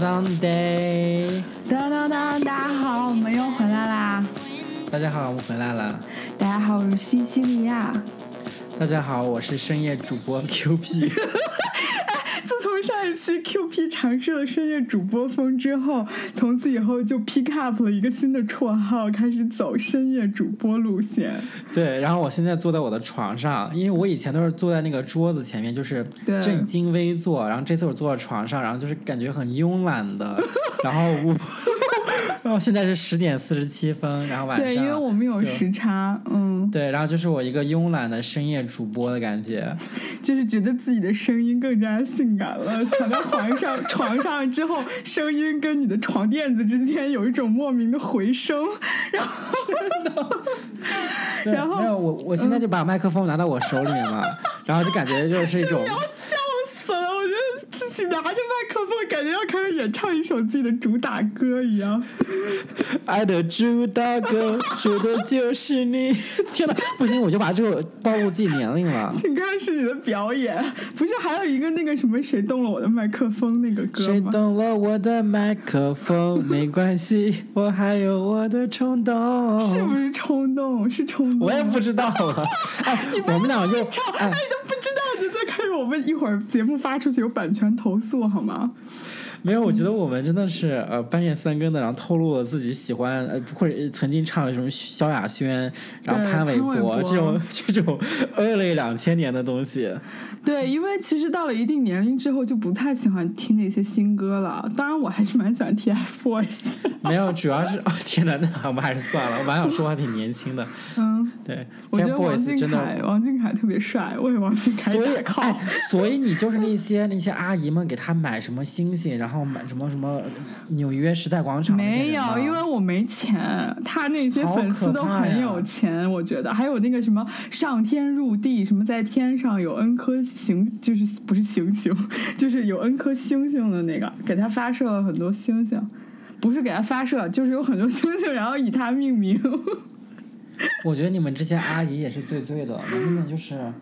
当当 day，当当当，大家好，我们又回来啦！大家好，我们回来了。大家好，我是西西利亚。大家好，我是深夜主播 Q P。期 Q P 尝试了深夜主播风之后，从此以后就 pick up 了一个新的绰号，开始走深夜主播路线。对，然后我现在坐在我的床上，因为我以前都是坐在那个桌子前面，就是对正襟危坐，然后这次我坐在床上，然后就是感觉很慵懒的，然后我，然后现在是十点四十七分，然后晚上对，因为我们有时差，嗯，对，然后就是我一个慵懒的深夜主播的感觉。就是觉得自己的声音更加性感了。躺在床上床上之后，声音跟你的床垫子之间有一种莫名的回声，然后对，然后嗯没有我，我现在就把麦克风拿到我手里面嘛，然后就感觉就是一种自己拿着麦克风，感觉要开始演唱一首自己的主打歌一样。爱的主打歌，说的就是你。天哪，不行，我就把这个暴露自己年龄了。请开始你的表演。不是还有一个那个什么谁动了我的麦克风那个歌谁？动了我的麦克风？没关系，我还有我的冲动。是不是冲动？是冲动。我也不知道了。哎，我们俩就唱，哎哎，，都不我们一会儿节目发出去有版权投诉好吗？没有，我觉得我们真的是呃半夜三更的，然后透露了自己喜欢呃或者曾经唱什么萧亚轩，然后潘玮柏柏这种 这种 early 两千年的东西。对，因为其实到了一定年龄之后，就不太喜欢听那些新歌了。当然，我还是蛮喜欢 TFBOYS。没有，主要是 哦天哪，那我们还是算了。我本来想说还挺年轻的，嗯，对我觉得王，TFBOYS 俊真的凯，王俊凯特别帅，为王俊凯所以靠。哎，所以你就是那些那些阿姨们给他买什么星星，然后买什么什么纽约时代广场没有，因为我没钱。他那些粉丝都很有钱，我觉得。还有那个什么上天入地，什么在天上有 n 颗行，就是不是行星，就是有 n 颗星星的那个，给他发射了很多星星。不是给他发射，就是有很多星星，然后以他命名。我觉得你们这些阿姨也是最醉的，能不能就是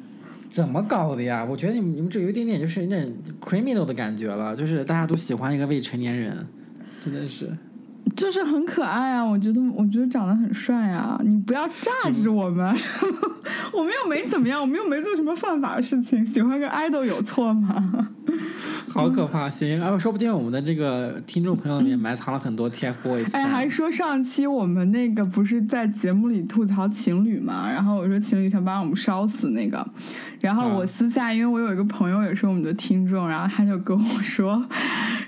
怎么搞的呀？我觉得你们你们这有一点点就是有点 criminal 的感觉了，就是大家都喜欢一个未成年人，真的是。就是很可爱啊，我觉得，我觉得长得很帅啊！你不要榨汁我们，我们又没怎么样，我们又没做什么犯法的事情，喜欢个 idol 有错吗？好可怕！行，然后说不定我们的这个听众朋友里面埋藏了很多 TFBOYS。哎，还说上期我们那个不是在节目里吐槽情侣嘛？然后我说情侣想把我们烧死那个，然后我嗯私下因为我有一个朋友也是我们的听众，然后他就跟我说，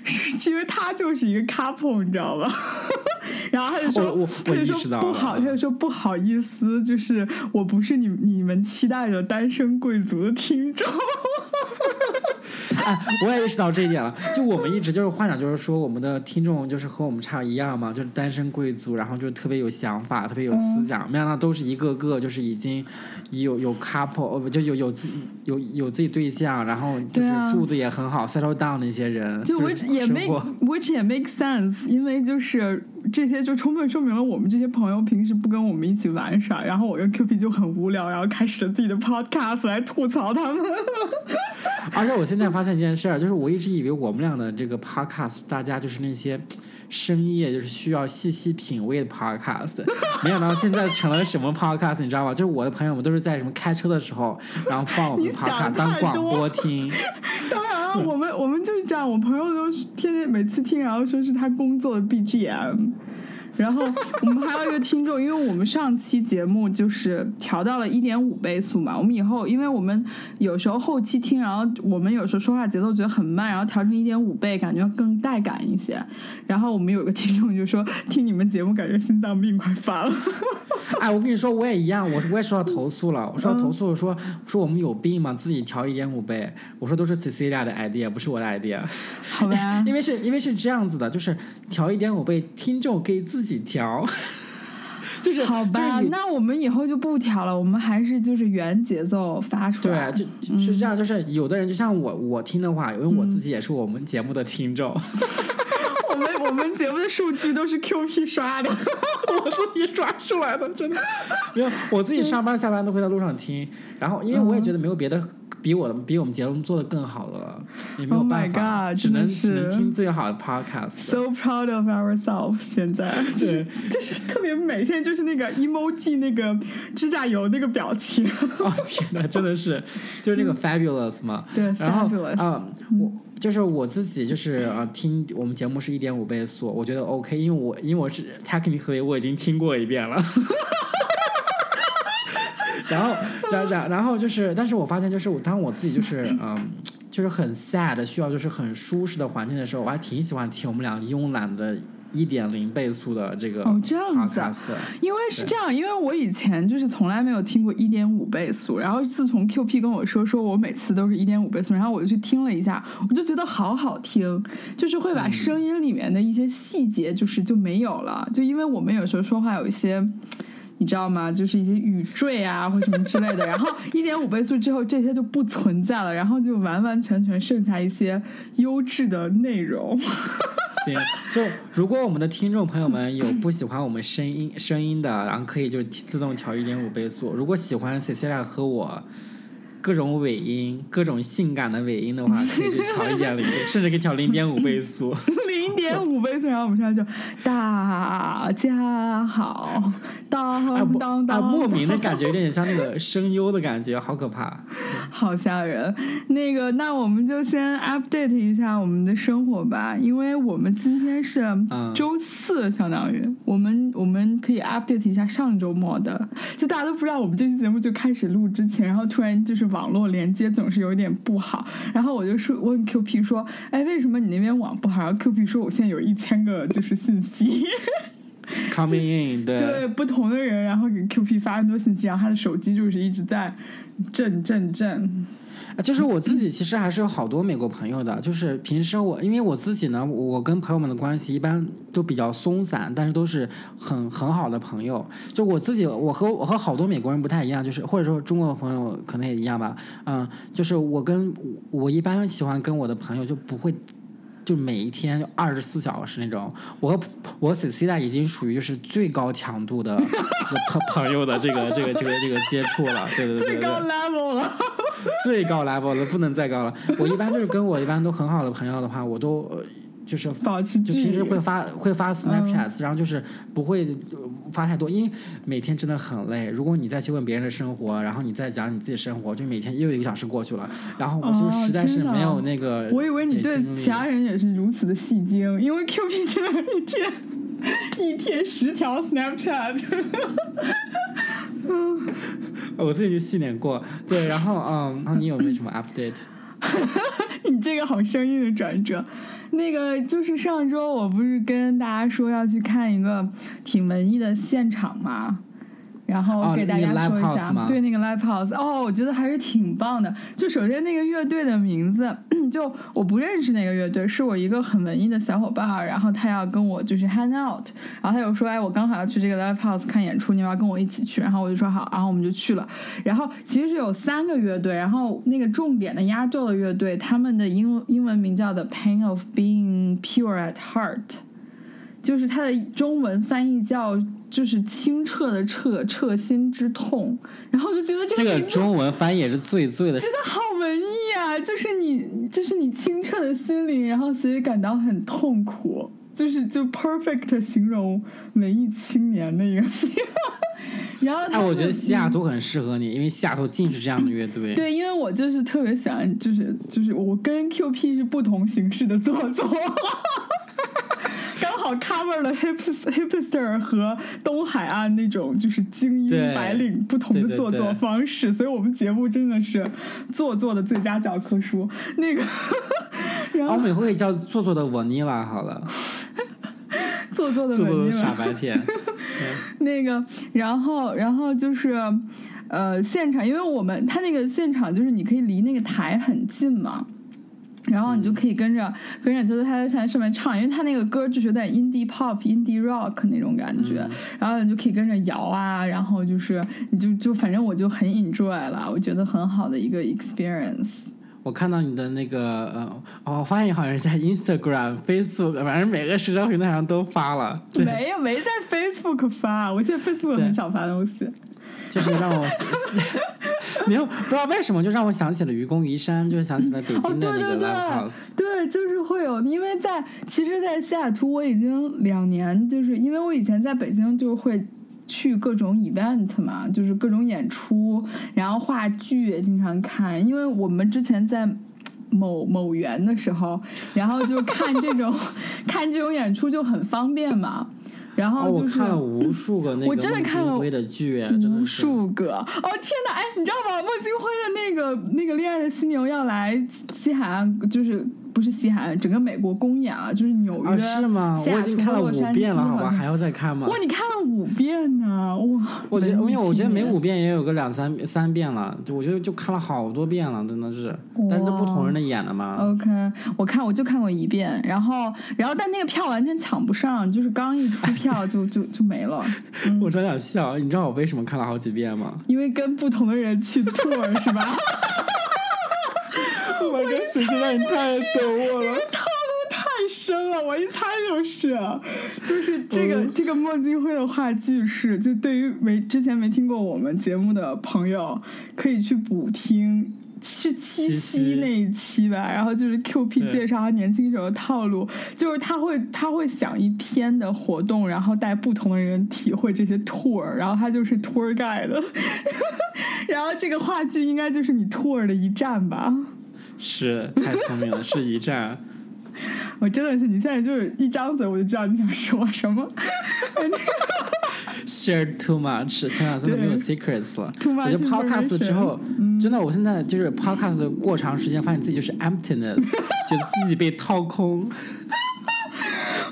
是因为他就是一个 couple，你知道吧？然后他就说，我我他就我意识到说不好，他就说不好意思，就是我不是你你们期待的单身贵族的听众。哎，我也意识到这一点了。就我们一直就是幻想，就是说我们的听众就是和我们差一样嘛，就是单身贵族，然后就特别有想法，特别有思想。没想到都是一个个就是已经有有 couple，呃不就有有自己有有自己对象，然后就是住的也很好，settle down 那些人，就就 which 也生 make which 也 make sense，因为就是这些就充分说明了我们这些朋友平时不跟我们一起玩耍，然后我跟 Q P 就很无聊，然后开始了自己的 podcast 来吐槽他们。而且我现在发现一件事儿，就是我一直以为我们俩的这个 podcast，大家就是那些深夜就是需要细细品味的 podcast，没想到现在成了什么 podcast，你知道吗？就是我的朋友们都是在什么开车的时候，然后放我们你想 podcast 当广播听。当然了，我们我们就是这样，我朋友都是天天每次听，然后说是他工作的 BGM。然后我们还有一个听众，因为我们上期节目就是调到了一点五倍速嘛，我们以后因为我们有时候后期听，然后我们有时候说话节奏觉得很慢，然后调成一点五倍，感觉更带感一些。然后我们有个听众就说，听你们节目感觉心脏病快发了。哎，我跟你说，我也一样，我我也收到投诉了，我收到投诉说说我们有病吗？自己调一点五倍，我说都是 Cecilia 的 idea，不是我的 idea。好吧因为是因为是这样子的，就是调一点五倍，听众可以自己调。就是好吧，就是那我们以后就不调了，我们还是就是原节奏发出来。对，就就是这样，就是有的人就像我，我听的话，因为我自己也是我们节目的听众，我们我们节目的数据都是 QP 刷的。我自己刷出来的，真的。没有，我自己上班下班都会在路上听，然后因为我也觉得没有别的比我的比我们节目做的更好了，也没有 Oh 办法 God，只能只能听最好的 podcast。So proud of ourselves！现在就是就是特别美，现在就是那个 emoji 那个指甲油那个表情。哦天哪，真的是，就是那个 fabulous 嘛。对然后，fabulous 啊、我就是我自己就是呃听我们节目是一点五倍速，我觉得 OK，因为我因为我是 technically 我已经听过一遍了。然后，然 然然后就是，但是我发现就是我当我自己就是嗯，就是很 sad，需要就是很舒适的环境的时候，我还挺喜欢听我们俩慵懒的一点零倍速的这个哦这样子。因为是这样，因为我以前就是从来没有听过一点五倍速，然后自从 QP 跟我说说我每次都是一点五倍速，然后我就去听了一下，我就觉得好好听，就是会把声音里面的一些细节就是就没有了，就因为我们有时候说话有一些。你知道吗？就是一些语缀啊，或什么之类的。然后一点五倍速之后，这些就不存在了，然后就完完全全剩下一些优质的内容。行，就如果我们的听众朋友们有不喜欢我们声音声音的，然后可以就自动调一点五倍速。如果喜欢 Cecilia 和我各种尾音、各种性感的尾音的话，可以去调一点零，甚至可以调零点五倍速。零点五倍速，然后我们上来就大家好，当当当，啊，莫名的感觉有点像那个声优的感觉，好可怕。好吓人。那个，那我们就先 update 一下我们的生活吧，因为我们今天是嗯周四，相当于我们我们可以 update 一下上周末的。就大家都不知道，我们这期节目就开始录之前，然后突然就是网络连接总是有点不好，然后我就说问 QP 说，哎，为什么你那边网不好？然后 QP 说我现在有一千个就是信息。Coming in，对，对不同的人，然后给 QP 发很多信息，然后他的手机就是一直在震震震。啊就是我自己其实还是有好多美国朋友的，就是平时我因为我自己呢，我跟朋友们的关系一般都比较松散，但是都是很很好的朋友。就我自己，我和我和好多美国人不太一样，就是或者说中国的朋友可能也一样吧，嗯，就是我跟我一般喜欢跟我的朋友就不会。就每一天二十四小时那种，我和我 Cecilia 已经属于就是最高强度的 朋朋友的这个这个这个这个接触了，对对对对对。最高 level 了，最高 level 了，不能再高了。我一般就是跟我一般都很好的朋友的话，我都呃就是 保持就平时。会发会发 Snapchat，、然后就是不会呃发太多，因为每天真的很累。如果你再去问别人的生活，然后你再讲你自己生活，就每天又一个小时过去了，然后我就哦实在是没有那个。我以为你对其他人也是如此的戏精，因为 QP 真的一天一天十条 Snapchat。我自己就细点过，对，然后嗯，然后你有没有什么 update？你这个好生硬的转折。那个就是上周我不是跟大家说要去看一个挺文艺的现场吗，然后哦给大家说一下对那个 live house，哦，我觉得还是挺棒的。就首先那个乐队的名字，就我不认识那个乐队，是我一个很文艺的小伙伴，然后他要跟我就是 hang out，然后他有说，哎，我刚好要去这个 live house 看演出，你要要跟我一起去？然后我就说好，然后我们就去了。然后其实是有三个乐队，然后那个重点的压轴的乐队，他们的英英文名叫 The Pain of Being Pure at Heart，就是它的中文翻译叫就是清澈的澈，彻心之痛。然后我就觉得这这个个名字中文翻译也是最最的，真的好文艺啊！就是你，就是你清澈的心灵，然后所以感到很痛苦，就是就 perfect 形容文艺青年的一个。然后他哎，们，我觉得西雅图很适合你，因为西雅图尽是这样的乐队。对，因为我就是特别喜欢，就是就是我跟 QP 是不同形式的做作。Cover 了 hipster hipster 和东海岸那种就是精英白领不同的做作对方式，所以我们节目真的是做作的最佳教科书。那个，然后我们以后可以叫做作的 Vanilla 好了，做作的做作的文艺了傻白甜。那个，然后，然后就是，呃，现场，因为我们他那个现场就是你可以离那个台很近嘛。然后你就可以跟着、跟着，就是他在上上面唱，因为他那个歌就是有点 indie pop、indie rock 那种感觉，然后你就可以跟着摇啊，然后就是你就就反正我就很 enjoy 了，我觉得很好的一个 experience。我看到你的那个呃，哦，我发现你好像是在 Instagram、Facebook，反正每个社交平台上都发了，没有，没在 Facebook 发，我现在 Facebook 对很少发东西。就是让我 没有不知道为什么就让我想起了愚公移山，就想起了北京的那个 live house。对，就是会有，因为在其实，在西雅图我已经两年，就是因为我以前在北京就会去各种 event 嘛，就是各种演出，然后话剧也经常看，因为我们之前在。某某园的时候，然后就看这种 看这种演出就很方便嘛。然后我看了无数个那个真的看了的剧，无数个。哦天哪！哎，你知道吗？孟京辉的那个那个恋爱的犀牛要来西海岸，就是。不是西海岸，整个美国公演了，就是纽约、是吗？我已经看了五遍了，好吧，还要再看吗？哇，你看了五遍呢，哇！我觉得，因为我觉得每五遍也有个两三三遍了，就我觉得就看了好多遍了，真的是。但是都不同人的演的嘛。OK，我看我就看过一遍，然后然后但那个票完全抢不上，就是刚一出票 就就就没了。我真想笑，你知道我为什么看了好几遍吗？因为跟不同的人去 tour 是吧？我跟思思，那你太懂我了，套路太深了，我一猜就是，就是这个这个莫金辉的话剧是，就对于没之前没听过我们节目的朋友，可以去补听，是七夕那一期吧，然后就是 Q P 介绍他年轻时候的套路，就是他会他会想一天的活动，然后带不同的人体会这些 tour，然后他就是 tour guide，然后这个话剧应该就是你 tour 的一站吧。是太聪明了，是一战。我真的是，你现在就是一张嘴我就知道你想说什么。Share too much，天啊，真的没有 secrets 了。Too much。我觉得 podcast 之后，真的，我现在就是 podcast 过长时间，发现自己就是 emptiness，觉得自己被掏空。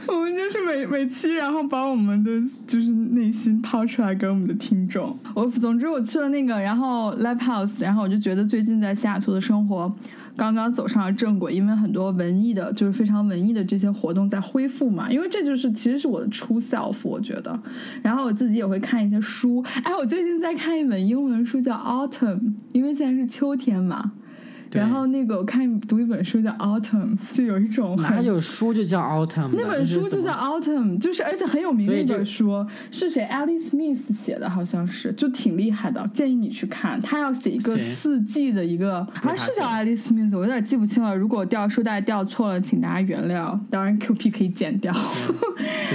我们就是每每期，然后把我们的就是内心掏出来给我们的听众。我总之我去了那个，然后 live house，然后我就觉得最近在西雅图的生活刚刚走上了正轨，因为很多文艺的，就是非常文艺的这些活动在恢复嘛。因为这就是其实是我的 true self，我觉得。然后我自己也会看一些书，哎，我最近在看一本英文书叫 Autumn，因为现在是秋天嘛。然后那个我看读一本书叫 Autumn，就有一种哪有书就叫 Autumn？那本书就叫 Autumn，就是而且很有名的一本书，是谁？Alice Smith 写的，好像是，就挺厉害的，建议你去看。他要写一个四季的一个，他是叫 Alice Smith，我有点记不清了。如果掉书袋掉错了，请大家原谅。当然 QP 可以剪掉。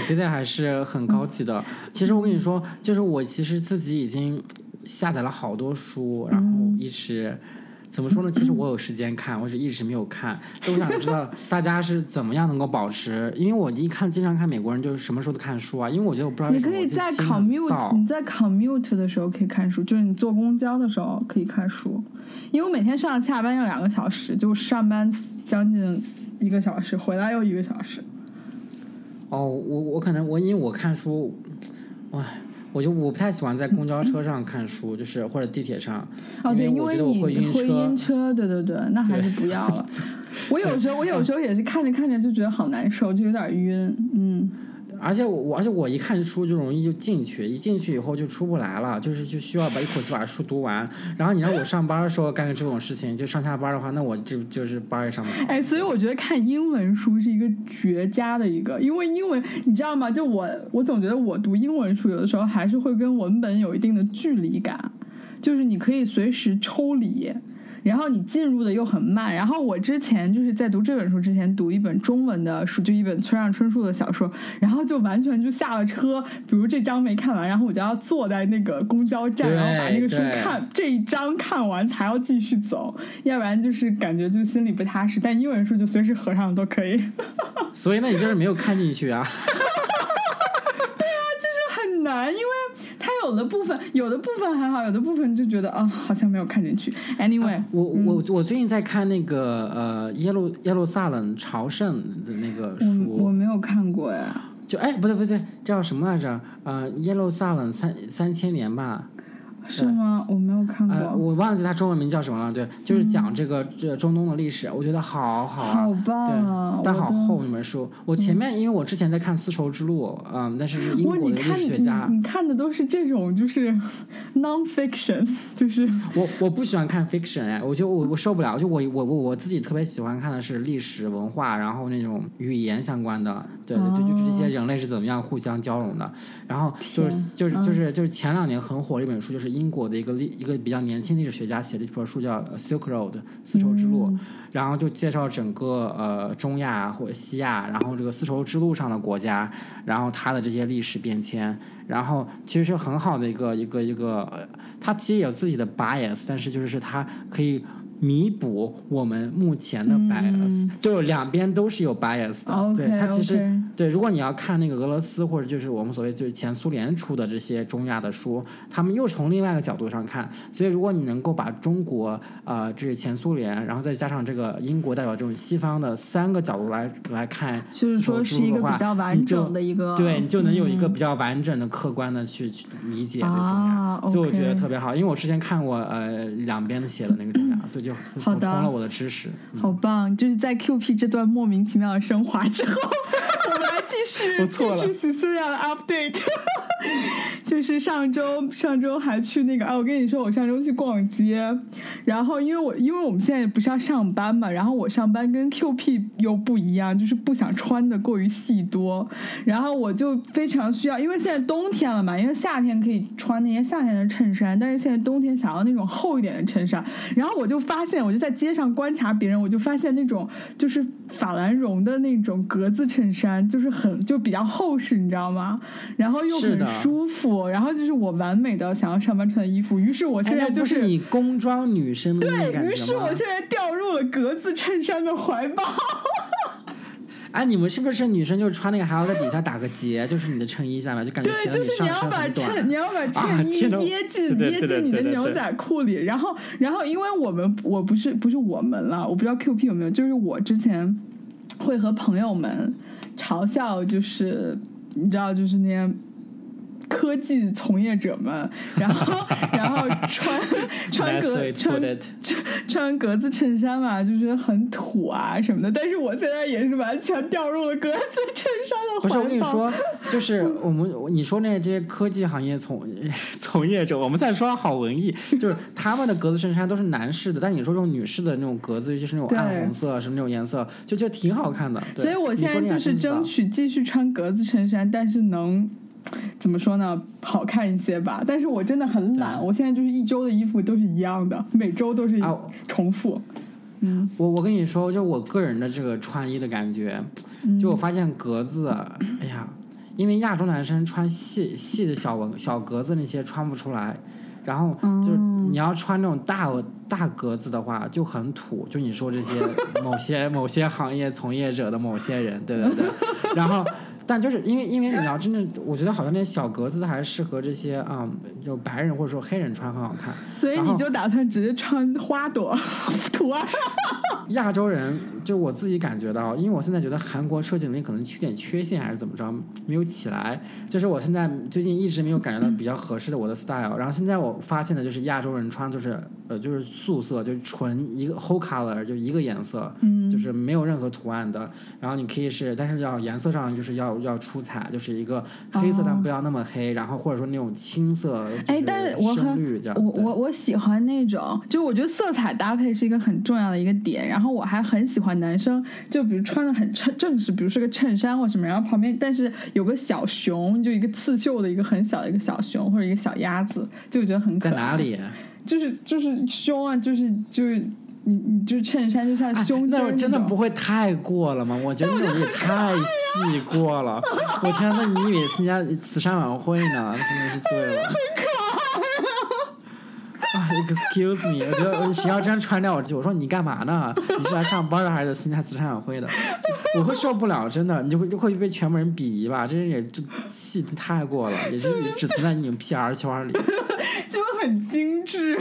现在还是很高级的。其实我跟你说，就是我其实自己已经下载了好多书，然后一直。怎么说呢？其实我有时间看，我是一直没有看。我想知道大家是怎么样能够保持，因为我一看经常看美国人就是什么时候都看书啊。因为我觉得我不知道为什么你可以在 commute，你在 commute 的时候可以看书，就是你坐公交的时候可以看书。因为我每天上下班要两个小时，就上班将近一个小时，回来又一个小时。哦，我我可能我因为我看书，唉。我就我不太喜欢在公交车上看书，就是或者地铁上，因为我觉得我会晕车。对对对，那还是不要了。我有时候我有时候也是看着看着就觉得好难受，就有点晕，嗯。而且我，而且我一看书就容易就进去，一进去以后就出不来了，就是就需要把一口气把书读完。然后你让我上班的时候干这种事情，就上下班的话，那我就就是班也上不了。哎，所以我觉得看英文书是一个绝佳的一个，因为英文你知道吗？就我我总觉得我读英文书有的时候还是会跟文本有一定的距离感，就是你可以随时抽离。然后你进入的又很慢，然后我之前就是在读这本书之前读一本中文的书，就一本村上春树的小说，然后就完全就下了车，比如这章没看完，然后我就要坐在那个公交站，然后把那个书看这一章看完才要继续走，要不然就是感觉就心里不踏实。但英文书就随时合上都可以。所以那你就是没有看进去啊？对啊，就是很难，因为。它有的部分，有的部分还好，有的部分就觉得啊，好像没有看进去。Anyway，我我我最近在看那个呃耶路耶路撒冷朝圣的那个书，我没有看过呀。就哎，不对不对，叫什么来着？呃，耶路撒冷三三千年吧。是吗？我没有看过。我忘记它中文名叫什么了。对，就是讲这个这中东的历史，我觉得好好啊。好棒啊！但好厚那本书。我前面因为我之前在看《丝绸之路》，嗯，但是是英国的历史学家。你看的都是这种就是 non-fiction，就是我我不喜欢看 fiction 哎，我就我我受不了，就我我我我自己特别喜欢看的是历史文化，然后那种语言相关的，对对对，就是这些人类是怎么样互相交融的。然后就是就是就是就是前两年很火的一本书，就是。英国的一个历一个比较年轻历史学家写的一本书叫《Silk Road》丝绸之路，然后就介绍整个呃中亚或者西亚，然后这个丝绸之路上的国家，然后它的这些历史变迁，然后其实是很好的一个一个一个，呃它其实有自己的 bias，但是就是它可以。弥补我们目前的 bias，、就是两边都是有 bias 的。对，它其实对，如果你要看那个俄罗斯或者就是我们所谓就是前苏联出的这些中亚的书，他们又从另外一个角度上看。所以，如果你能够把中国呃，这是前苏联，然后再加上这个英国代表这种西方的三个角度来来看就是说是一个比较完整的一个，对你就能有一个嗯比较完整的、客观的去去理解对中亚，啊所以我觉得特别好。因为我之前看过呃两边写的那个中亚，所以就补好的充了我的知识。嗯好棒！就是在 QP 这段莫名其妙的升华之后，我们来继续我错了继续 Cecilia 的 update。就是上周上周还去那个啊，我跟你说，我上周去逛街，然后因为我因为我们现在不是要上班嘛，然后我上班跟 QP 又不一样，就是不想穿的过于细多，然后我就非常需要，因为现在冬天了嘛，因为夏天可以穿那些夏天的衬衫，但是现在冬天想要那种厚一点的衬衫，然后我就发现，我就在街上观察别人，我就发现那种就是法兰绒的那种格子衬衫，就是很就比较厚实，你知道吗？然后又很舒服，然后就是我完美的想要上班穿的衣服，于是我哎，现在就是你工装女生的对于是我现在掉入了格子衬衫的怀抱。哎，你们是不是女生就是穿那个还要在底下打个结，就是你的衬衣下面，就感觉对，显得就是上身你要把。衬，你要把衬衣天呐掖进、对对掖对对进你的牛仔裤里，然后然后因为我们我不是不是我们了，我不知道 QP 有没有，就是我之前会和朋友们嘲笑，就是你知道，就是那些。科技从业者们，然后 然后穿穿格穿穿穿格子衬衫嘛，就觉得很土啊什么的。但是我现在也是完全掉入了格子衬衫的。不是我跟你说，就是我们 你说那这些科技行业从从业者，我们再说好文艺，就是他们的格子衬衫都是男士的，但你说这种女士的那种格子，尤其是那种暗红色什么那种颜色，就就挺好看的。所以我现在就是争取继续穿格子衬衫，但是能怎么说呢，好看一些吧。但是我真的很懒，我现在就是一周的衣服都是一样的，每周都是啊重复。嗯，我我跟你说，就我个人的这个穿衣的感觉，嗯就我发现格子，哎呀，因为亚洲男生穿细细的小纹小格子那些穿不出来，然后就是哦你要穿那种大大格子的话就很土，就你说这些某些某些行业从业者的某些人，对对对，然后。但就是因为，因为你要真正，我觉得好像那些小格子的还是适合这些啊、嗯，就白人或者说黑人穿很好看。所以你就打算直接穿花朵图案？亚洲人，就我自己感觉到，因为我现在觉得韩国设计能力可能有点缺陷，还是怎么着，没有起来。就是我现在最近一直没有感觉到比较合适的我的 style。然后现在我发现的就是亚洲人穿就是呃就是素色，就是纯一个 whole color，就一个颜色，嗯就是没有任何图案的。然后你可以是，但是要颜色上就是要要出彩，就是一个黑色但不要那么黑，然后或者说那种青色，就哎，但是我很我我我喜欢那种，就我觉得色彩搭配是一个很重要的一个点。然后我还很喜欢男生，就比如穿的很正正式，比如是个衬衫或什么，然后旁边但是有个小熊，就一个刺绣的一个很小的一个小熊或者一个小鸭子，就我觉得很可爱。在哪？里？就是就是胸啊，就是就是你你就衬衫就像哎胸针那种真的不会太过了吗？我觉得那种也太细过了。我天，那你以为参加慈善晚会呢？真的是醉了。啊，excuse me，我觉得谁要这样穿掉我，我说你干嘛呢？你是来上班的还是参加慈善晚会的？我会受不了，真的，你就会就会被全部人鄙夷吧？这人也就细太过了，也就也只存在你们 PR 圈里。就很精致。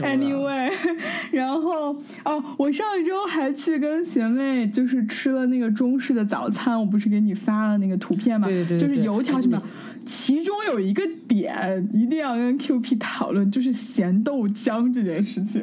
Anyway，然后哦，我上一周还去跟学妹就是吃了那个中式的早餐，我不是给你发了那个图片吗？对对对就是油条什么你。其中有一个点一定要跟 QP 讨论，就是咸豆浆这件事情。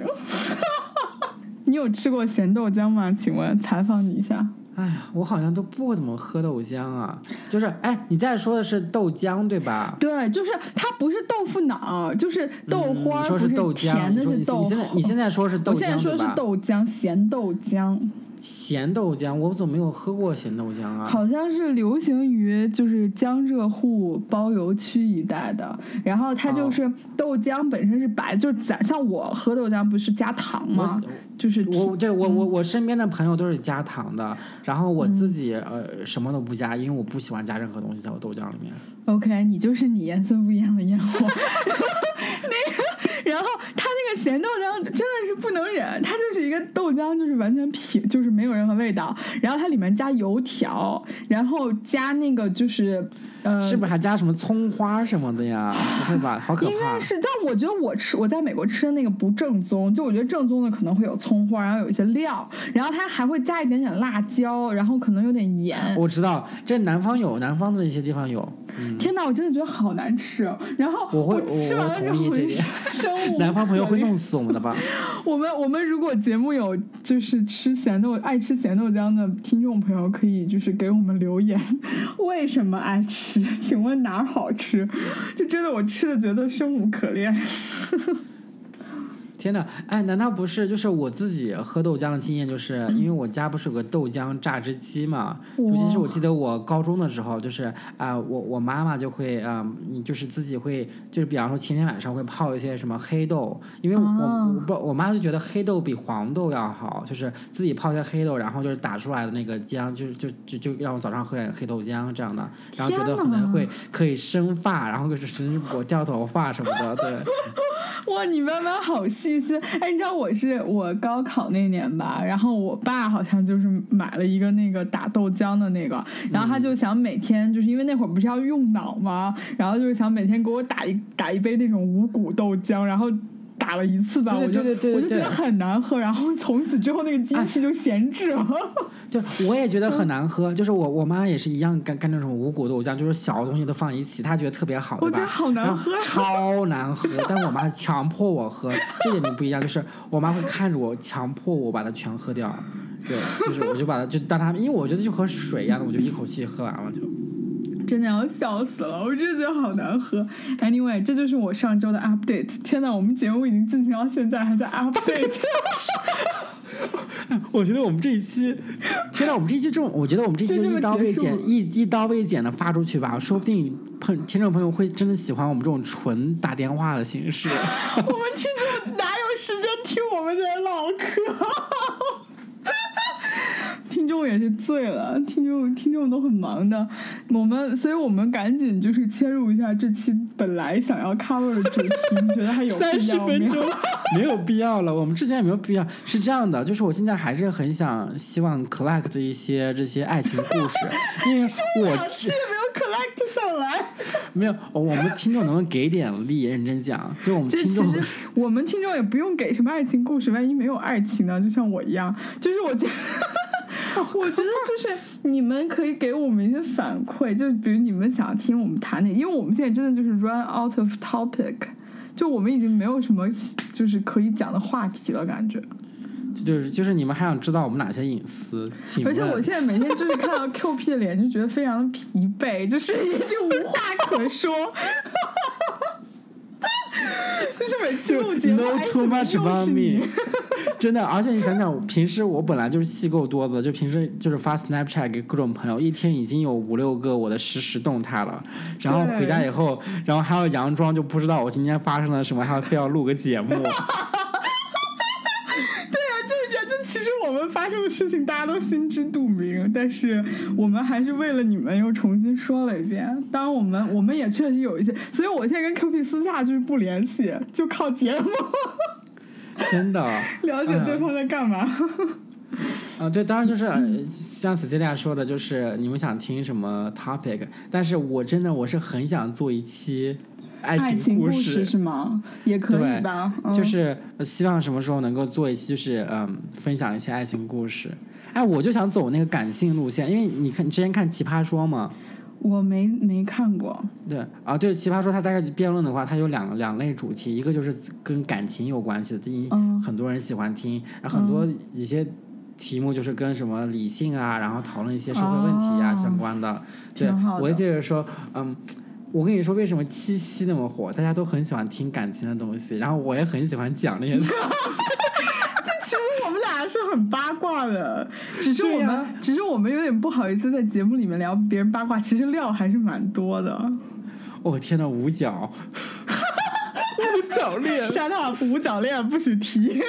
你有吃过咸豆浆吗？请问，采访你一下。哎呀，我好像都不怎么喝豆浆啊。就是，哎，你在说的是豆浆对吧？对，就是它不是豆腐脑，就是豆嗯花儿，你说不是豆浆，甜的是豆你现在你现在说是豆浆我现在说的是？豆浆，咸豆浆。咸豆浆，我怎么没有喝过咸豆浆啊？好像是流行于就是江浙沪包邮区一带的，然后它就是豆浆本身是白，就是咱像我喝豆浆不是加糖吗？就是我对我我我身边的朋友都是加糖的，然后我自己呃什么都不加，因为我不喜欢加任何东西在我豆浆里面。OK，你就是你颜色不一样的烟火。那个，然后它那个咸豆浆真的是不能忍，它就是一个豆浆，就是完全平，就是没有任何味道。然后它里面加油条，然后加那个就是呃，是不是还加什么葱花什么的呀？不会吧？好可怕！应该是，但我觉得我吃我在美国吃的那个不正宗，就我觉得正宗的可能会有葱花，然后有一些料，然后它还会加一点点辣椒，然后可能有点盐。我知道，这南方有，南方的那些地方有。天哪，我真的觉得好难吃。然后我会，吃完了之后，南方朋友会弄死我们的吧？我们我们如果节目有就是吃咸豆爱吃咸豆浆的听众朋友，可以就是给我们留言，为什么爱吃？请问哪儿好吃？就真的我吃的觉得生无可恋。天呐，哎，难道不是？就是我自己喝豆浆的经验，就是因为我家不是有个豆浆榨汁机嘛。尤其是我记得我高中的时候，就是啊，我我妈妈就会啊，你就是自己会，就是比方说前天晚上会泡一些什么黑豆，因为我我不我妈就觉得黑豆比黄豆要好，就是自己泡一些黑豆，然后就是打出来的那个浆，就就就就让我早上喝点黑豆浆这样的，然后觉得可能会可以生发，然后就是使我掉头发什么的，对。哇，你妈妈好细心！哎，你知道我是我高考那年吧，然后我爸好像就是买了一个那个打豆浆的那个，然后他就想每天就是因为那会儿不是要用脑吗？然后就是想每天给我打一打一杯那种五谷豆浆，然后。打了一次吧，我就我就觉得很难喝，然后 从此之后那个机器就闲置了。就我也觉得很难喝，就是我我妈也是一样干干那种五谷豆浆，就是小的东西都放一起，她觉得特别好，对吧？我觉得好难喝，超难喝。但我妈强迫我喝，这点就不一样，就是我妈会看着我，强迫我把它全喝掉。对，就是我就把它就当它，因为我觉得就和水一样的，我就一口气喝完了就。真的要笑死了，我真的觉得好难喝。Anyway，这就是我上周的 update。天呐，我们节目已经进行到现在还在 update。我觉得我们这一期，天呐，我们这一期这种，我觉得我们这一期一刀未剪，一一刀未剪的发出去吧，说不定朋听众朋友会真的喜欢我们这种纯打电话的形式。我们听众哪有时间听我们在唠嗑？听众也是醉了，听众听众都很忙的，我们所以我们赶紧就是切入一下这期本来想要 cover 的主题，你觉得还有 三十分钟 没有必要了？我们之前也没有必要。是这样的，就是我现在还是很想希望 collect 一些这些爱情故事，因为我两期也没有 collect 上来。没有，我们听众能不能给点力？认真讲，就我们听众，我们听众也不用给什么爱情故事，万一没有爱情呢？就像我一样，就是我觉得。我觉得就是你们可以给我们一些反馈，就比如你们想听我们谈哪，因为我们现在真的就是 run out of topic，就我们已经没有什么就是可以讲的话题了，感觉。就是就是你们还想知道我们哪些隐私？而且我现在每天就是看到 Q P 的脸，就觉得非常的疲惫，就是已经无话可说。就是每次录节目还是又是你，真的。而且你想想，平时我本来就是戏够多的，就平时就是发 Snapchat 给各种朋友，一天已经有五六个我的实时动态了。然后回家以后，然后还要佯装就不知道我今天发生了什么，还要非要录个节目。们发生的事情大家都心知肚明，但是我们还是为了你们又重新说了一遍。当然，我们我们也确实有一些，所以我现在跟 Q P 私下就是不联系，就靠节目。真的 了解对方在干嘛？啊，对，当然就是像 Celia 说的，就是你们想听什么 topic，但是我真的我是很想做一期。爱情故事是吗？也可以吧。就是希望什么时候能够做一期，就是嗯，分享一些爱情故事。哎，我就想走那个感性路线，因为你看，你之前看《奇葩说》吗？我没没看过。对啊，对《奇葩说》，它大概辩论的话，它有两两类主题，一个就是跟感情有关系的，第一，很多人喜欢听；然后很多一些题目就是跟什么理性啊，然后讨论一些社会问题啊相关的。对，我接着说，嗯。我跟你说，为什么七夕那么火？大家都很喜欢听感情的东西，然后我也很喜欢讲那些东西。就其实我们俩是是很八卦的，只是我们，只是我们有点不好意思在节目里面聊别人八卦，其实料还是蛮多的。哦天呐，五角，五角恋，山大五角恋不许提。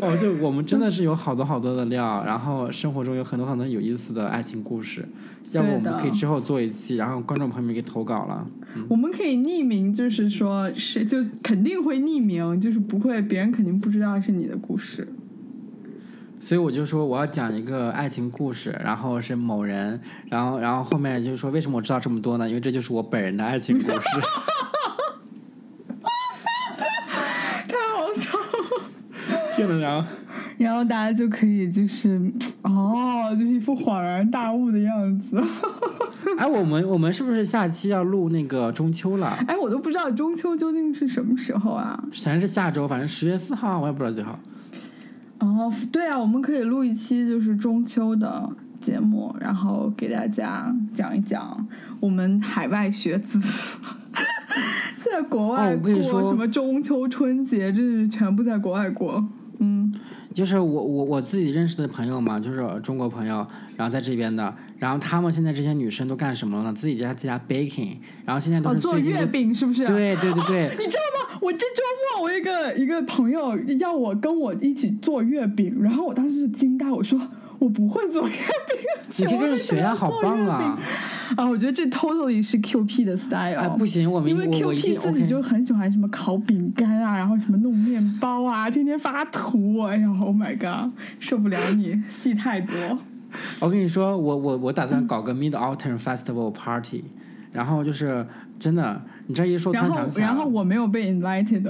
哦，就我们真的是有好多好多的料，然后生活中有很多很多有意思的爱情故事，要不我们可以之后做一期，然后观众朋友们给投稿了。我们可以匿名，就是说是就肯定会匿名，就是不会别人肯定不知道是你的故事。所以我就说我要讲一个爱情故事，然后是某人，然后然后后面就是说为什么我知道这么多呢？因为这就是我本人的爱情故事。然后 然后大家就可以就是哦，就是一副恍然大悟的样子。哎，我们我们是不是下期要录那个中秋了？哎，我都不知道中秋究竟是什么时候啊？反正是下周，反正十月四号，我也不知道几号。哦，对啊，我们可以录一期就是中秋的节目，然后给大家讲一讲我们海外学子 在国外过什么中秋、春节，这是全部在国外过。嗯，就是我我我自己认识的朋友嘛，就是中国朋友，然后在这边的，然后他们现在这些女生都干什么了呢？自己在家 baking，然后现在都哦，是做月饼是不是？对对对对，你知道吗？我这周末我一个一个朋友要我跟我一起做月饼，然后我当时就惊呆，我说我不会做月饼，你可以跟着请问为什么要学呀，好棒啊！啊，我觉得这 totally 是 QP 的 style。哎，不行，我们因为我我一 QP 自己。就很喜欢什么烤饼干啊，然后什么弄面包啊，天天发图，哎呀，Oh my god，受不了你，戏太多。我跟你说，我我我打算搞个 Mid Autumn Festival Party，然后就是真的，你这一说，突然后然想，起来。然后我没有被 invited，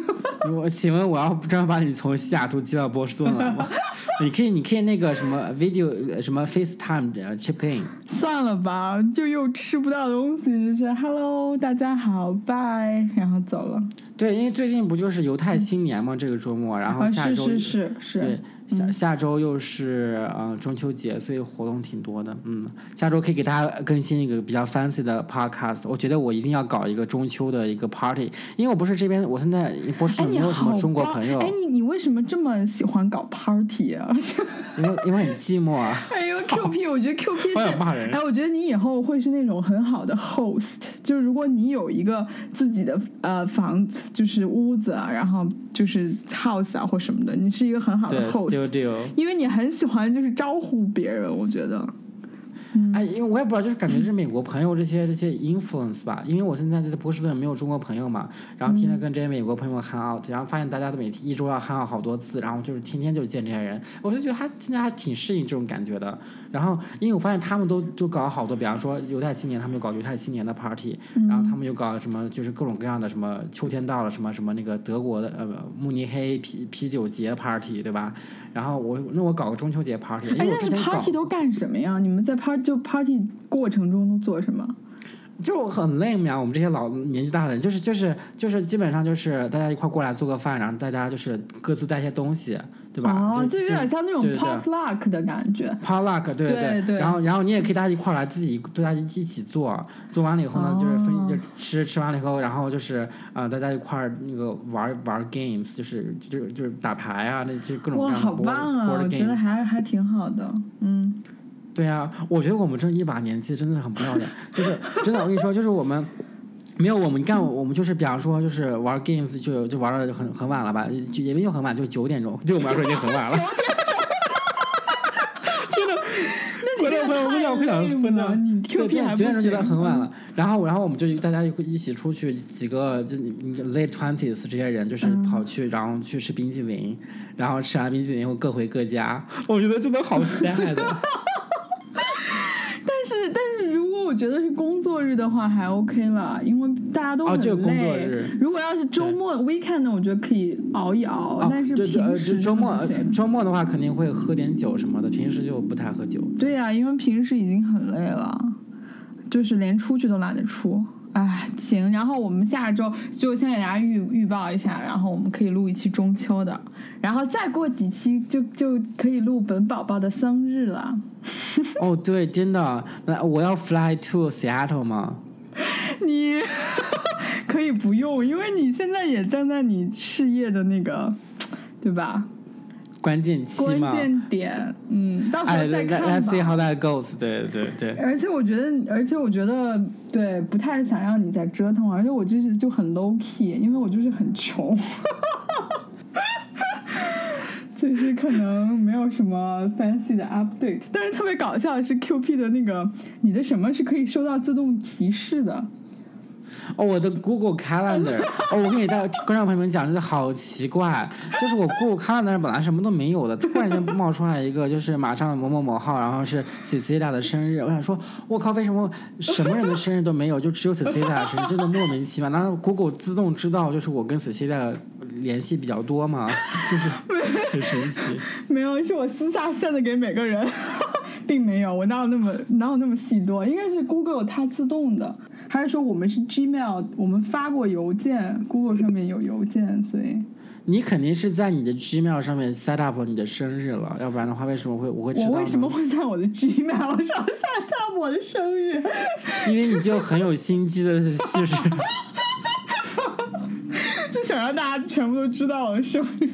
我请问我要专门把你从西雅图寄到波士顿了吗？你可以，你可以那个什么 video 呃什么 FaceTime 呃 chip in，算了吧，就又吃不到东西，就是 Hello，大家好，Bye，然后走了。对，因为最近不就是犹太新年嘛，这个周末，然后下周是是是，对下下周又是呃中秋节，所以活动挺多的。嗯，下周可以给大家更新一个比较 fancy 的 podcast。我觉得我一定要搞一个中秋的一个 party，因为我不是这边，我现在波士哎，你顿没有什么中国朋友，哎，你你为什么这么喜欢搞 party 啊？因为因为很寂寞啊。哎呦，QP，我觉得 QP 好是 想骂人哎，我觉得你以后会是那种很好的 host，就是如果你有一个自己的呃房，就是屋子啊，然后就是 house 啊或什么的，你是一个很好的 host，，studio。因为你很喜欢就是招呼别人，我觉得。哎，因为我也不知道，就是感觉是美国朋友这些这些 influence 吧。因为我现在就在波士顿没有中国朋友嘛，然后天天跟这些美国朋友 hang out，然后发现大家都每天一周要 hang out 好多次，然后就是天天就见这些人，我就觉得还现在还挺适应这种感觉的。然后因为我发现他们都都搞好多，比方说犹太新年，他们就搞犹太新年的 party，然后他们又搞什么就是各种各样的什么秋天到了什么什么那个德国的呃慕尼黑啤啤酒节 party 对吧？然后我那我搞个中秋节 party，因哎，为我那你之前搞 party 都干什么呀？你们在 party 就 party 过程中都做什么？就很 lame 呀，我们这些老年纪大的人，就是就是就是基本上就是大家一块儿过来做个饭，然后大家就是各自带些东西，对吧？哦，就就有点像那种 potluck 的感觉。potluck，对对对然后然后你也可以大家一块儿来，自己大家一起做，做完了以后呢，就是分哦就吃吃完了以后，然后就是啊、呃大家一块儿那个玩玩 games，就是就是就是打牌啊，那就各种各哇，样的好 board 棒啊！board 我觉得。还还挺好的，嗯。对呀、我觉得我们这一把年纪真的很不要脸，就是真的，我跟你说，就是我们没有我们干，我们就是比方说就是玩 games 就就玩的很很晚了吧，就也没有很晚，就九点钟，对我们来说已经很晚了。真的，观众朋友们想会想分的，你对九点九点钟觉得很晚了。然后然后我们就大家一一起出去，几个就 late twenties 这些人，就是嗯跑去然后去吃冰激凌，然后吃完冰激凌后各回各家，我觉得真的好 sad。但是但是如果我觉得是工作日的话还 OK 了，因为大家都很累。哦就工作日如果要是周末 weekend 呢，我觉得可以熬一熬，哦，但是平时周末周末的话肯定会喝点酒什么的，平时就不太喝酒。对呀、因为平时已经很累了，就是连出去都懒得出。哎，行，然后我们下周就先给大家预预报一下，然后我们可以录一期中秋的，然后再过几期就就可以录本宝宝的生日了。哦，对，真的，那我要 fly to Seattle 吗？你 可以不用，因为你现在也站在你事业的那个，对吧？关键期关。键点，嗯，到时哎候再看，Let's see 吧。how that goes 对。对对而且我觉得，而且我觉得，对，不太想让你再折腾，而且我就是就很 low key，因为我就是很穷，就是可能没有什么 fancy 的 update。但是特别搞笑的是 QP 的那个，你的什么是可以收到自动提示的？哦，我的 Google Calendar，哦，我跟你大观众朋友们讲，真的好奇怪，就是我 Google Calendar 本来什么都没有的，突然间冒出来一个，就是马上某某某号，然后是 Cecilia 的生日，我想说，我靠，为什么什么人的生日都没有，就只有 Cecilia 的生日，真的莫名其妙。难道 Google 自动知道就是我跟 Cecilia 联系比较多吗？就是很神奇。没有，是我私下献的给每个人，并没有，我哪有那么哪有那么细多？应该是 Google 它自动的，还是说我们是 Gmail，我们发过邮件，Google 上面有邮件，所以你肯定是在你的 Gmail 上面 set up 你的生日了，要不然的话，为什么会我会知道呢？我为什么会在我的 Gmail 上 set up 我的生日？因为你就很有心机的，就是。就想让大家全部都知道我的生日。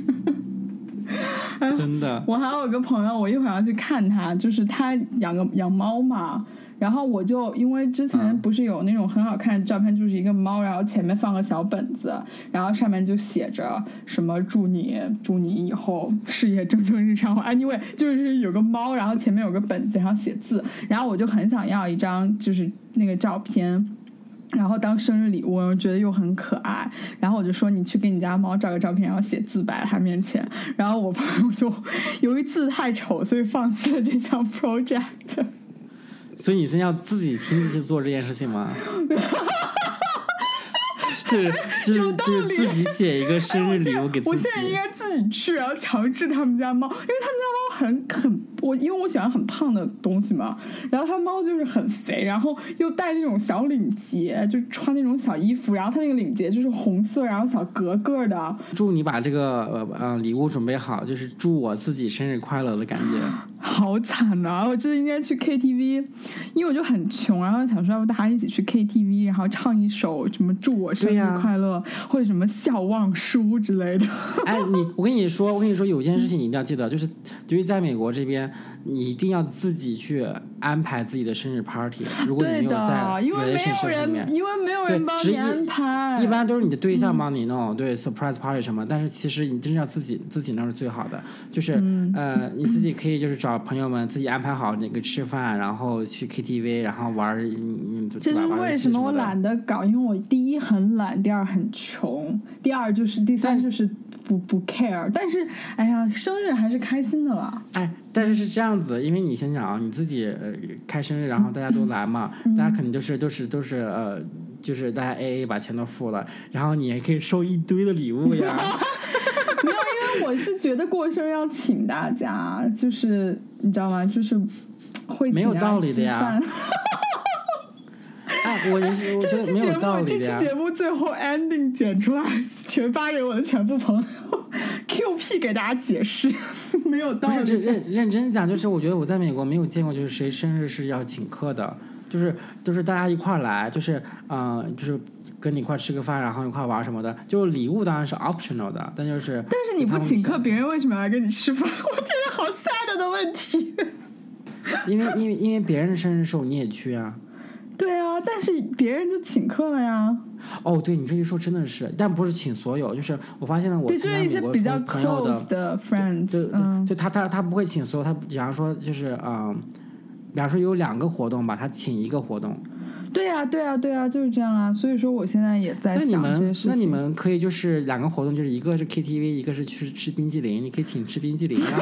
真的，我还有一个朋友，我一会儿要去看他，就是他养个养猫嘛。然后我就因为之前嗯不是有那种很好看的照片，就是一个猫，然后前面放个小本子，然后上面就写着什么祝你祝你以后事业蒸蒸日上。anyway，就是有个猫，然后前面有个本子，然后写字，然后我就很想要一张就是那个照片。然后当生日礼物，我觉得又很可爱，然后我就说你去给你家猫照个照片，然后写字摆在它面前。然后我 朋友就由于字太丑，所以放弃了这项 project。所以你现在要自己亲自去做这件事情吗？就是就是就是自己写一个生日礼物给自己我现。在应该自自己去，然后强制他们家猫，因为他们家猫很很我，因为我喜欢很胖的东西嘛，然后他猫就是很肥，然后又带那种小领结，就穿那种小衣服，然后它那个领结就是红色，然后小格格的，祝你把这个呃呃礼物准备好，就是祝我自己生日快乐的感觉。好惨呐、我真的应该去 KTV，因为我就很穷，然后想说要不大家一起去 KTV，然后唱一首什么祝我生日快乐，或者什么笑忘书之类的。哎，你我跟你说，我跟你说，有件事情你一定要记得，就是就是在美国这边，你一定要自己去安排自己的生日 party。如果你没有在，因为没 relationship 有里面人，，因为没有人帮你安排。一般都是你的对象帮你弄，对 surprise party 什么，但是其实你真正要自己自己弄是最好的，就是、嗯呃你自己可以就是找朋友们自己安排好那个吃饭，然后去 KTV，然后玩儿嗯嗯，这是为什么我懒得搞？因为我第一很懒，第二很穷，第二就是第三就是不不 care。但是哎呀，生日还是开心的啦。哎，但是是这样子，因为你想想啊，你自己呃开生日，然后大家都来嘛，嗯大家肯定就是都是都是呃，就是大家 A A 把钱都付了，然后你也可以收一堆的礼物呀。没有，因为我是觉得过生日要请大家，就是你知道吗？就是会没有道理的呀哎，我我觉得没有道理的呀。节目最后 ending 剪出来，全发给我的全部朋友，Q P 给大家解释，没有道理。认认真讲，就是我觉得我在美国没有见过，就是谁生日是要请客的，就是就是大家一块儿来，就是嗯、呃就是跟你一块儿吃个饭，然后一块儿玩什么的。就是礼物当然是 optional 的，但就是但是你不请客，别人为什么要来跟你吃饭？我天呐，好 sad 的问题。因为因为因为别人的生日时候你也去啊。对啊，但是别人就请客了呀。哦，对你这一说真的是，但不是请所有，就是我发现了我是一些比较朋朋友 close 的 friends，对对嗯，对，他他他不会请所有，他比方说就是嗯，比方说有两个活动吧，他请一个活动。对呀、对呀、对呀、就是这样啊。所以说，我现在也在想这些们事情。那你们可以就是两个活动，就是一个是 KTV，一个是去吃冰激凌，你可以请吃冰激凌啊。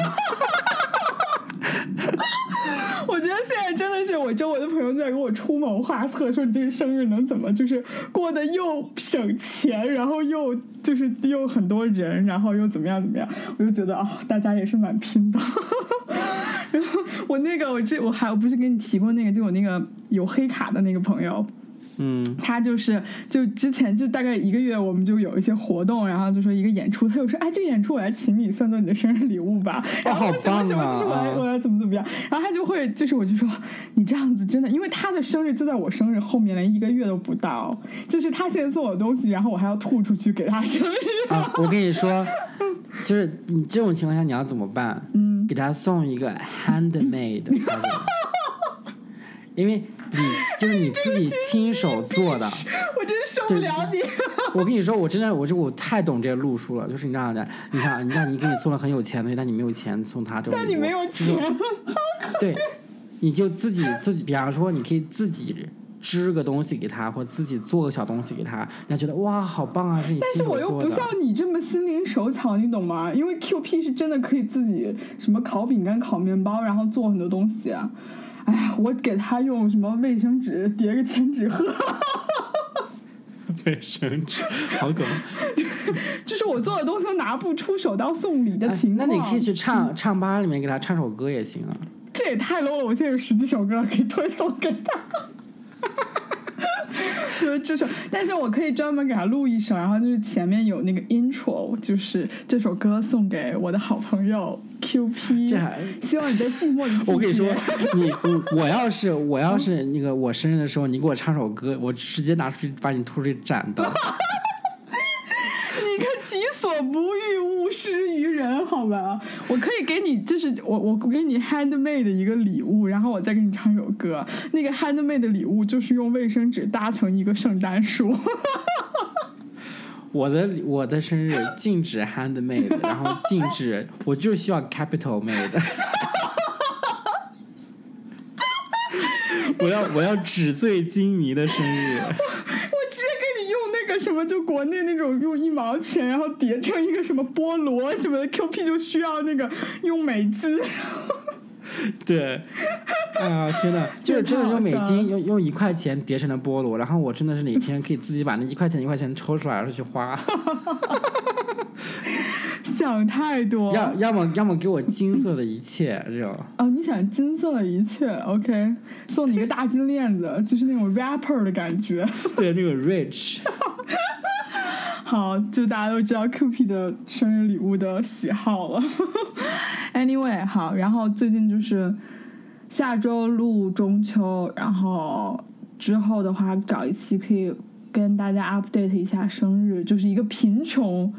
我觉得现在真的是我周围的朋友在给我出谋划策，说你这个生日能怎么就是过得又省钱，然后又就是又很多人，然后又怎么样怎么样，我就觉得啊、大家也是蛮拼的。然后我那个我这我还我不是跟你提过那个，就我那个有黑卡的那个朋友。嗯，他就是就之前就大概一个月，我们就有一些活动，然后就说一个演出，他就说，哎，这个演出我来请你，算作你的生日礼物吧。然后什么什么，就是我来我来怎么怎么样。然后他就会就是我就说，你这样子真的，因为他的生日就在我生日后面，连一个月都不到。就是他现在送我东西，然后我还要吐出去给他生日。啊，我跟你说，就是你这种情况下你要怎么办？嗯，给他送一个 handmade，因为。你就是你自己亲手做的，我真是受不了你。我跟你说，我真的，我就我太懂这个路数了。就是你这样的，你看，你看，你给你送了很有钱的但你没有钱送他这种。但你没有钱。对，你就自己自己，比方说，你可以自己织个东西给他，或自己做个小东西给他，人家觉得哇，好棒啊，是你。但是我又不像你这么心灵手巧，你懂吗？因为 Q P 是真的可以自己什么烤饼干、烤面包，然后做很多东西啊。哎呀，我给他用什么卫生纸叠个千纸鹤？卫生纸，好可怕！就是我做的东西都拿不出手当送礼的情况。那你可以去唱唱吧里面给他唱首歌也行啊。这也太 low 了！我现在有十几首歌可以推送给他。就是这首，但是我可以专门给他录一首，然后就是前面有那个 intro，就是这首歌送给我的好朋友 Q P。这还希望你在寂寞里。我跟你说，你我要是我要是那个我生日的时候，你给我唱首歌，我直接拿出去把你吐出去斩的。你可己所不欲，勿施于人，好吧？我可以给你，就是我我给你 handmade 的一个礼物，然后我再给你唱首歌。那个 handmade 的礼物就是用卫生纸搭成一个圣诞树。我的我的生日禁止 handmade，然后禁止，我就需要 capital made。我要我要纸醉金迷的生日。什么就国内那种用一毛钱，然后叠成一个什么菠萝什么的，Q P 就需要那个用美金。对，哎呀天呐，就是真的用美金，用用一块钱叠成的菠萝，然后我真的是哪 天可以自己把那一块钱一块钱抽出来，然后去花。想太多。要要么要么给我金色的一切这种。哦，你想金色的一切？OK，送你一个大金链子，就是那种 rapper 的感觉。对，那个 rich。好，就大家都知道 Q P 的生日礼物的喜好了。Anyway，好，然后最近就是下周录中秋，然后之后的话找一期可以跟大家 update 一下生日，就是一个贫穷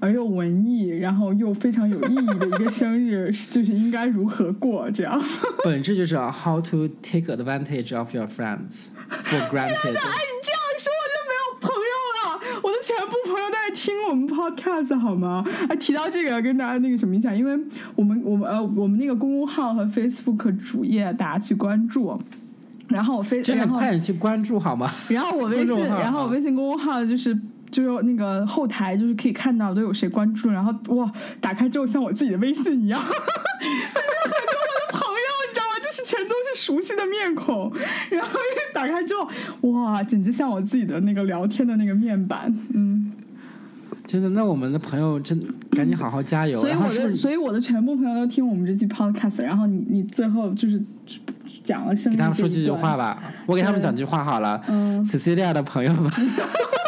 而又文艺，然后又非常有意义的一个生日，就是应该如何过这样。本质就是 how to take advantage of your friends for granted。我的全部朋友都在听我们 podcast 好吗？哎，提到这个要跟大家那个什么一下，因为我们我们呃我们那个公众号和 Facebook 主页大家去关注，然后我非真的快点去关注好吗？然后我微信，然后我微信公众号就是就是那个后台就是可以看到都有谁关注，然后哇，打开之后像我自己的微信一样。熟悉的面孔，然后一打开之后，哇，简直像我自己的那个聊天的那个面板，嗯。真的，那我们的朋友真赶紧好好加油。所以我的，所以我的全部朋友都听我们这期 podcast，然后你你最后就是讲了生日，给他们说几句话吧。我给他们讲句话好了。嗯。Cecilia 的朋友们。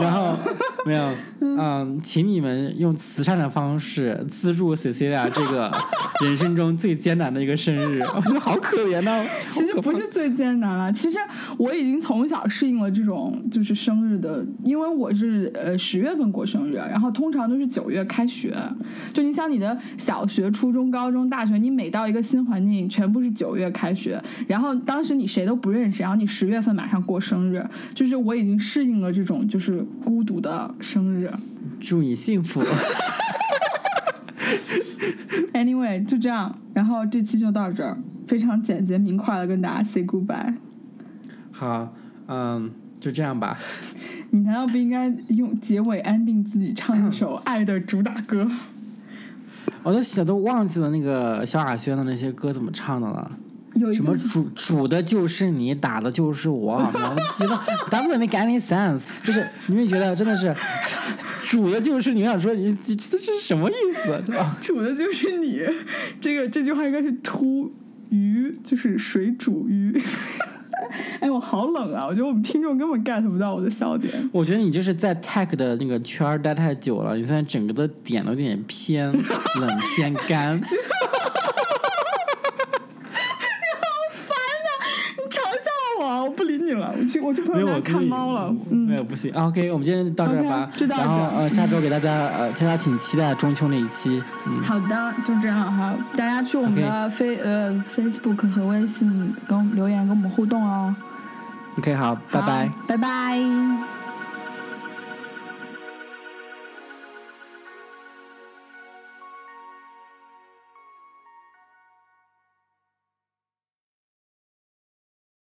然后没有，嗯，请你们用慈善的方式资助 Cecilia 这个。人生中最艰难的一个生日，我觉得好可怜呐。其实不是最艰难了，其实我已经从小适应了这种就是生日的，因为我是呃十月份过生日，然后通常都是九月开学。就你想你的小学、初中、高中、大学，你每到一个新环境，全部是九月开学，然后当时你谁都不认识，然后你十月份马上过生日，就是我已经适应了这种就是孤独的生日。祝你幸福。Anyway，就这样，然后这期就到这儿，非常简洁明快的跟大家 say goodbye。好，嗯，就这样吧。你难道不应该用结尾安定自己唱一首 爱的主打歌？我都写都忘记了那个萧亚轩的那些歌怎么唱的了。有什么煮煮的就是你，打的就是我，好吗？我觉得 doesn't make any sense，就是你们觉得真的是。煮的就是你，想说你这这是什么意思，对吧？煮的就是你，这个这句话应该是“突鱼”，就是水煮鱼。哎，我好冷啊！我觉得我们听众根本 get 不到我的笑点。我觉得你就是在 tech 的那个圈儿待太久了，你现在整个的点都有点偏冷偏干。你了，我去我去朋友家看猫了。嗯，没有不行。OK，我们今天到这吧。然后呃，下周给大家呃，大家请期待中秋那一期。嗯，好的，就这样哈。大家去我们的飞呃 Facebook 和微信跟留言跟我们互动哦。OK，好，拜拜，拜拜。